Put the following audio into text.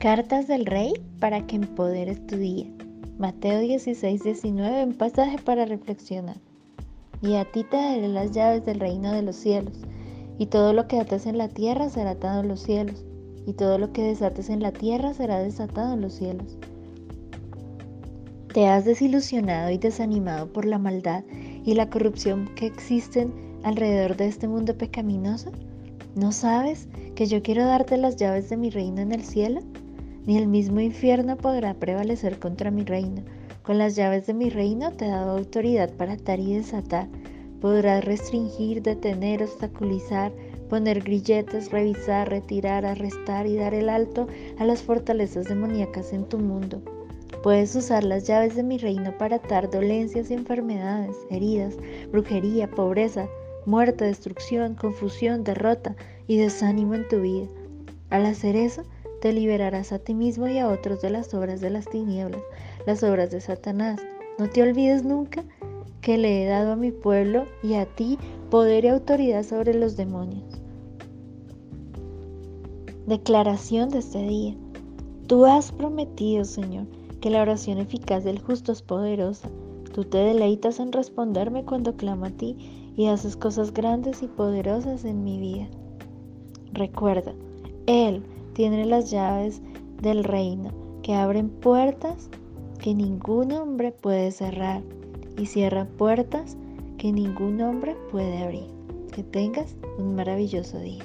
Cartas del Rey para que empoderes tu día. Mateo 16, 19, un pasaje para reflexionar. Y a ti te daré las llaves del reino de los cielos, y todo lo que ates en la tierra será atado en los cielos, y todo lo que desates en la tierra será desatado en los cielos. ¿Te has desilusionado y desanimado por la maldad y la corrupción que existen alrededor de este mundo pecaminoso? ¿No sabes que yo quiero darte las llaves de mi reino en el cielo? Ni el mismo infierno podrá prevalecer contra mi reino. Con las llaves de mi reino te he dado autoridad para atar y desatar. Podrás restringir, detener, obstaculizar, poner grilletes, revisar, retirar, arrestar y dar el alto a las fortalezas demoníacas en tu mundo. Puedes usar las llaves de mi reino para atar dolencias y enfermedades, heridas, brujería, pobreza, muerte, destrucción, confusión, derrota y desánimo en tu vida. Al hacer eso, te liberarás a ti mismo y a otros de las obras de las tinieblas, las obras de Satanás. No te olvides nunca que le he dado a mi pueblo y a ti poder y autoridad sobre los demonios. Declaración de este día. Tú has prometido, Señor, que la oración eficaz del justo es poderosa. Tú te deleitas en responderme cuando clamo a ti y haces cosas grandes y poderosas en mi vida. Recuerda, Él tiene las llaves del reino que abren puertas que ningún hombre puede cerrar y cierran puertas que ningún hombre puede abrir. Que tengas un maravilloso día.